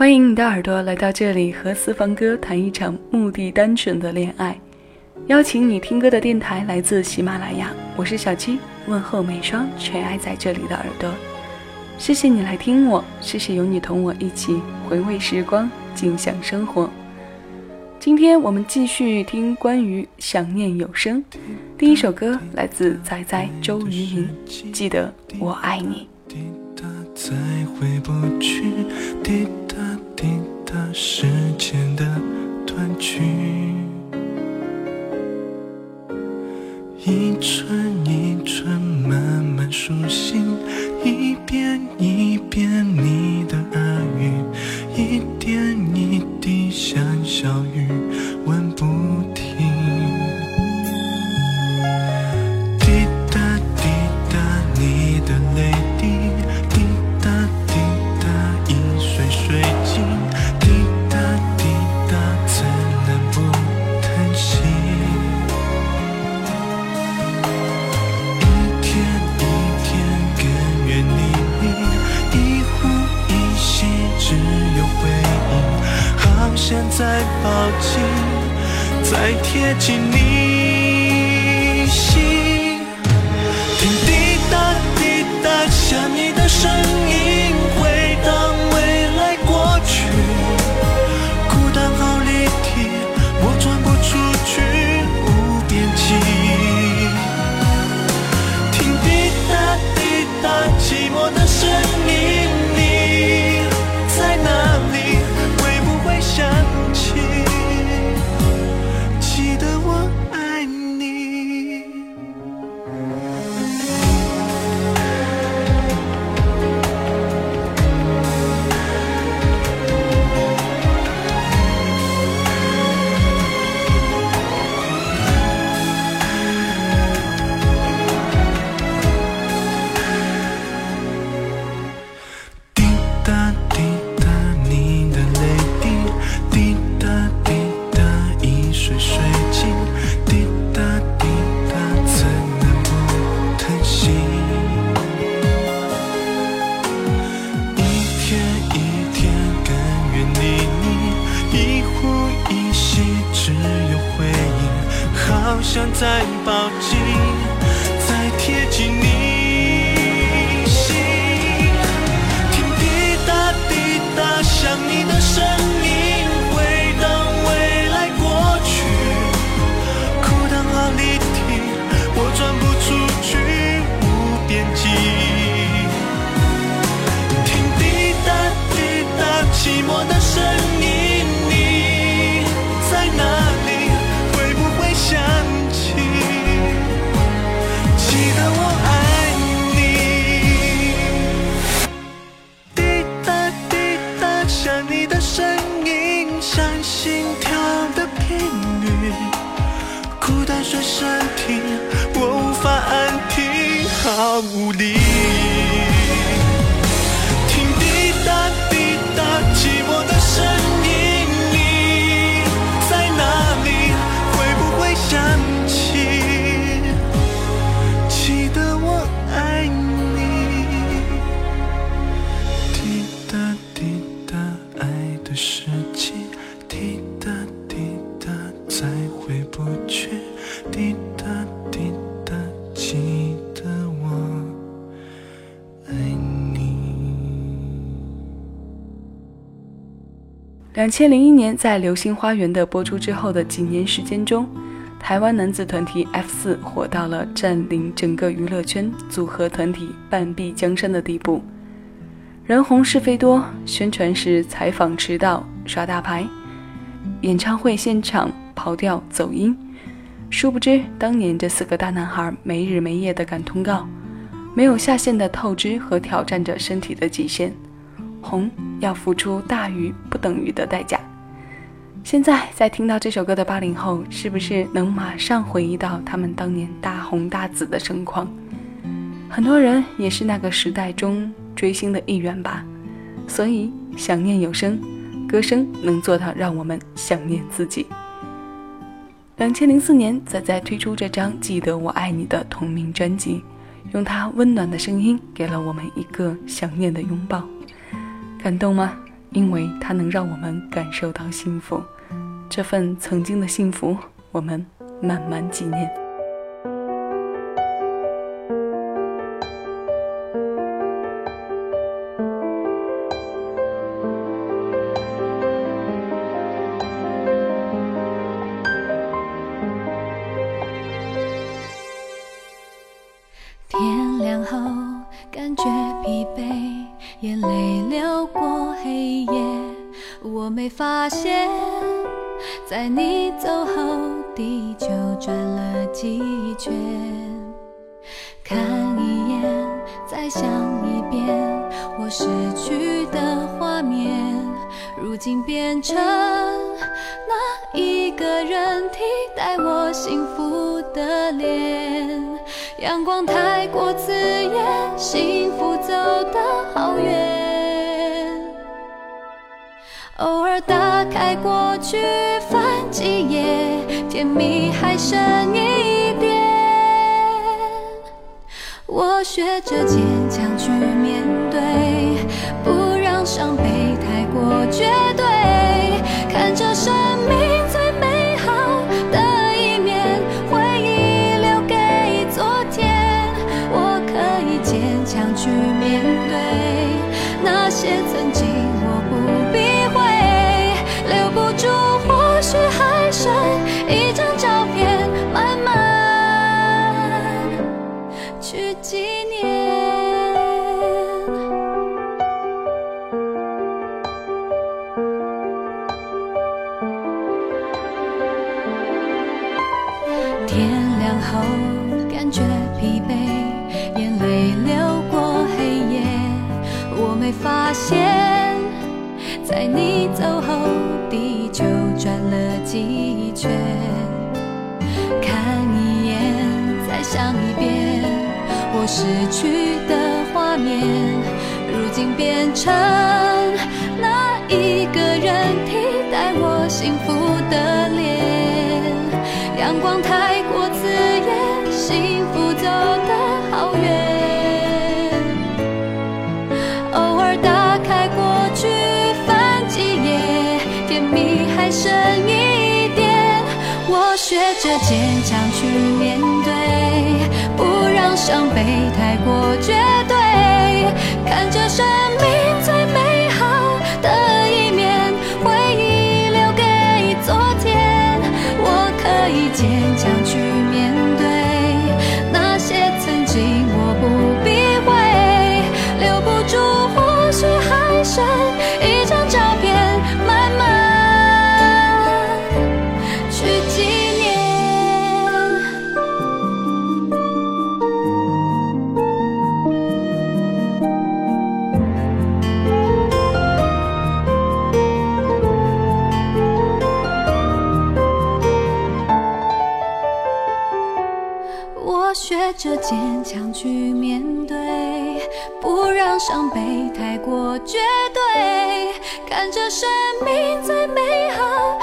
欢迎你的耳朵来到这里，和私房歌谈一场目的单纯的恋爱。邀请你听歌的电台来自喜马拉雅，我是小七，问候每双垂爱在这里的耳朵。谢谢你来听我，谢谢有你同我一起回味时光，静享生活。今天我们继续听关于想念有声。第一首歌来自仔仔周渝民，记得我爱你。再回不去，滴答滴现在抱紧，再贴近你心，听滴答滴答，想你的声音，在抱紧两千零一年，在《流星花园》的播出之后的几年时间中，台湾男子团体 F 四火到了占领整个娱乐圈、组合团体半壁江山的地步。人红是非多，宣传时采访迟到、耍大牌，演唱会现场跑调走音。殊不知，当年这四个大男孩没日没夜的赶通告，没有下线的透支和挑战着身体的极限。红要付出大于不等于的代价。现在在听到这首歌的八零后，是不是能马上回忆到他们当年大红大紫的盛况？很多人也是那个时代中追星的一员吧。所以想念有声，歌声能做到让我们想念自己。两千零四年，仔仔推出这张《记得我爱你》的同名专辑，用他温暖的声音给了我们一个想念的拥抱。感动吗？因为它能让我们感受到幸福。这份曾经的幸福，我们慢慢纪念。几圈。看一眼，再想一遍，我失去的画面，如今变成那一个人替代我幸福的脸。阳光太过刺眼，幸福走得好远。偶尔打开过去，翻几页，甜蜜还剩一点。我学着坚强去面对，不让伤悲疲惫，眼泪流过黑夜，我没发现，在你走后，地球转了几圈。看一眼，再想一遍，我失去的画面，如今变成命还剩一点，我学着坚强去面对，不让伤悲太过绝对，看着生着坚强去面对，不让伤悲太过绝对，看着生命最美好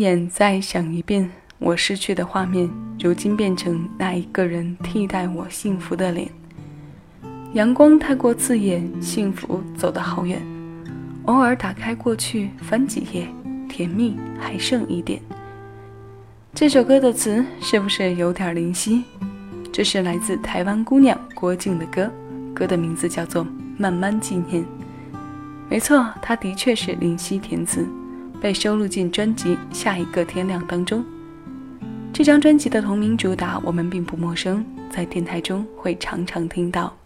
眼，再想一遍，我失去的画面，如今变成那一个人替代我幸福的脸。阳光太过刺眼，幸福走得好远。偶尔打开过去，翻几页，甜蜜还剩一点。这首歌的词是不是有点灵犀？这是来自台湾姑娘郭靖的歌，歌的名字叫做《慢慢纪念》。没错，它的确是灵犀填词。被收录进专辑《下一个天亮》当中。这张专辑的同名主打我们并不陌生，在电台中会常常听到。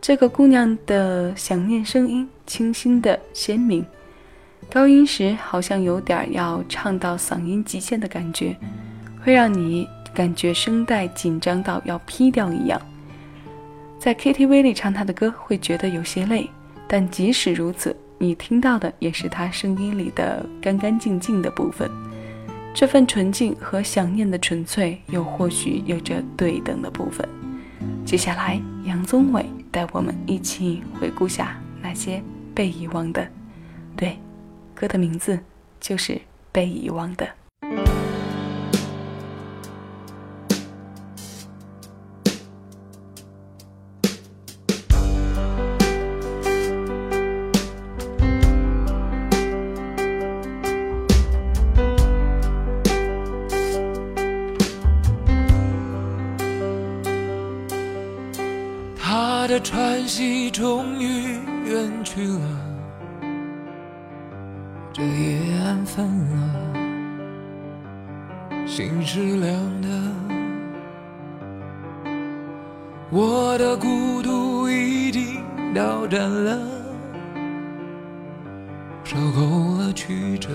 这个姑娘的想念声音清新的鲜明，高音时好像有点要唱到嗓音极限的感觉，会让你感觉声带紧张到要劈掉一样。在 KTV 里唱他的歌会觉得有些累，但即使如此，你听到的也是他声音里的干干净净的部分。这份纯净和想念的纯粹，又或许有着对等的部分。接下来，杨宗纬带我们一起回顾下那些被遗忘的，对。歌的名字就是被遗忘的。的喘息终于远去了。这夜安分了，心是凉的，我的孤独已经到站了，受够了曲折，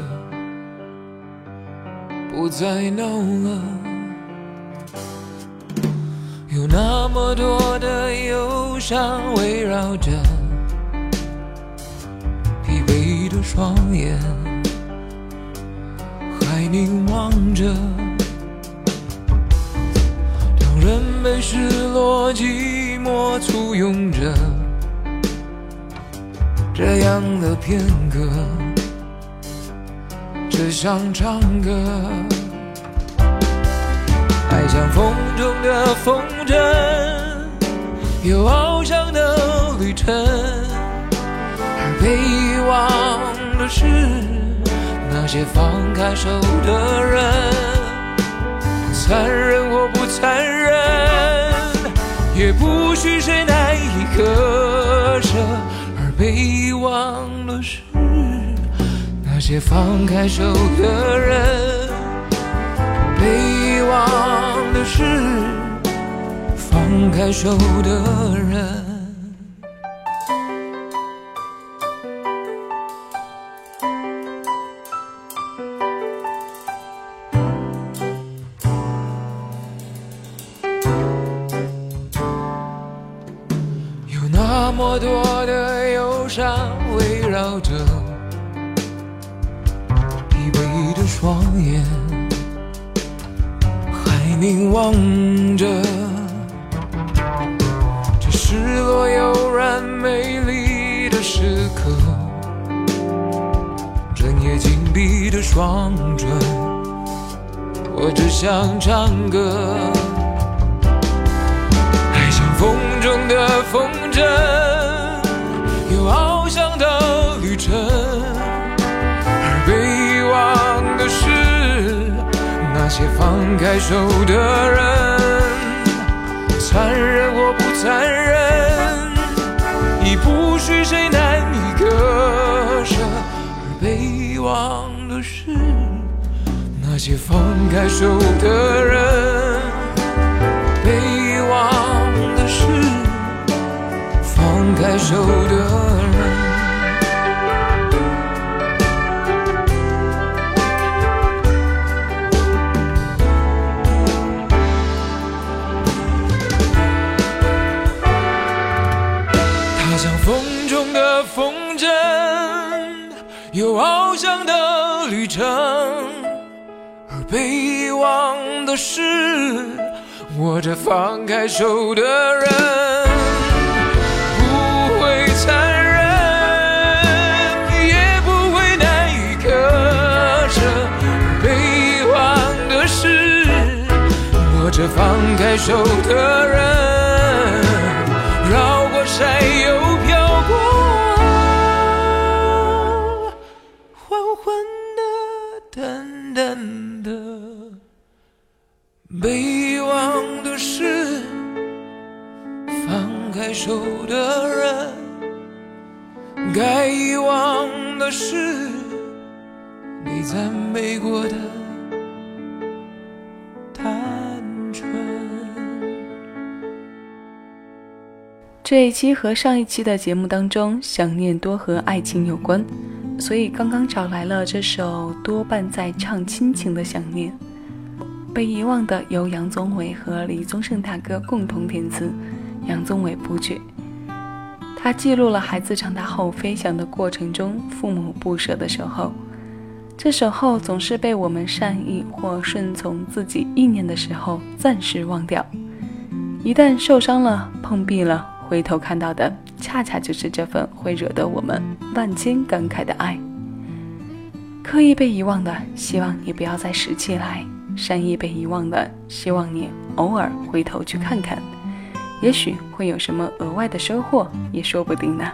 不再闹了，有那么多的忧伤围绕着疲惫的。双眼还凝望着，当人被失落、寂寞簇拥着，这样的片刻，只想唱歌。爱像风中的风筝，有翱翔的旅程，而被遗忘。的是那些放开手的人，残忍或不残忍，也不许谁难以割舍。而被遗忘的是那些放开手的人，被遗忘的是放开手的人有那么多的忧伤围绕着疲惫的双眼还凝望着。失落悠然美丽的时刻，整夜紧闭的双唇，我只想唱歌。爱像风中的风筝，有翱翔的旅程。而被遗忘的是那些放开手的人，残忍或不残忍，是谁难以割舍。而被遗忘的是那些放开手的人，被遗忘的是放开手的。有翱翔的旅程，而被遗忘的是握着放开手的人，不会残忍，也不会难以割舍。被遗忘的是握着放开手的人，绕过山又。放开手的人，该遗忘的是你赞美过的单纯。这一期和上一期的节目当中，想念多和爱情有关。所以刚刚找来了这首多半在唱亲情的想念。被遗忘的由杨宗纬和李宗盛大哥共同填词，杨宗纬谱曲。他记录了孩子长大后飞翔的过程中，父母不舍的守候。这守候总是被我们善意或顺从自己意念的时候暂时忘掉。一旦受伤了、碰壁了，回头看到的恰恰就是这份会惹得我们万千感慨的爱。刻意被遗忘的，希望你不要再拾起来；善意被遗忘的，希望你偶尔回头去看看。也许会有什么额外的收获，也说不定呢。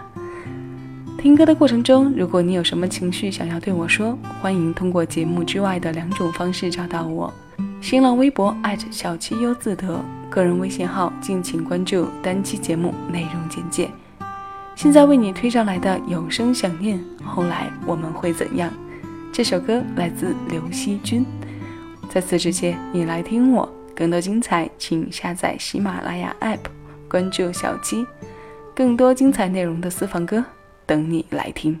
听歌的过程中，如果你有什么情绪想要对我说，欢迎通过节目之外的两种方式找到我：新浪微博小七优自得，个人微信号敬请关注单期节目内容简介。现在为你推上来的有声想念，后来我们会怎样？这首歌来自刘惜君。在此之前，你来听我，更多精彩请下载喜马拉雅 APP。关注小鸡，更多精彩内容的私房歌等你来听。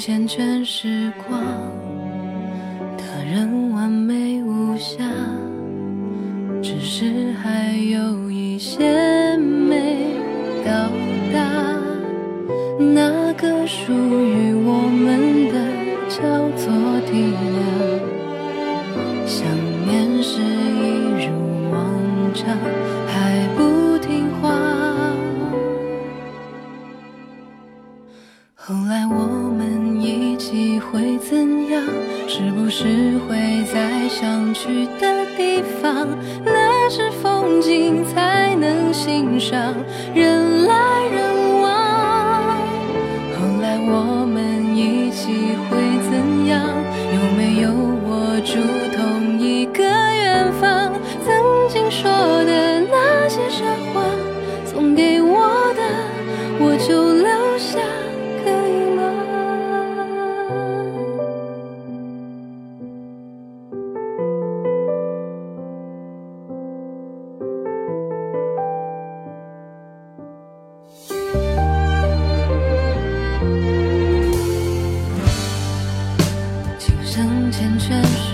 缱绻时光，只会在想去的地方？那是风景才能欣赏，人来人往。后来我们一起会怎样？有没有握住同一个想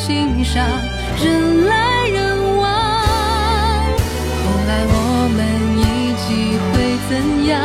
才能欣赏，人来人往。后来我们一起会怎样？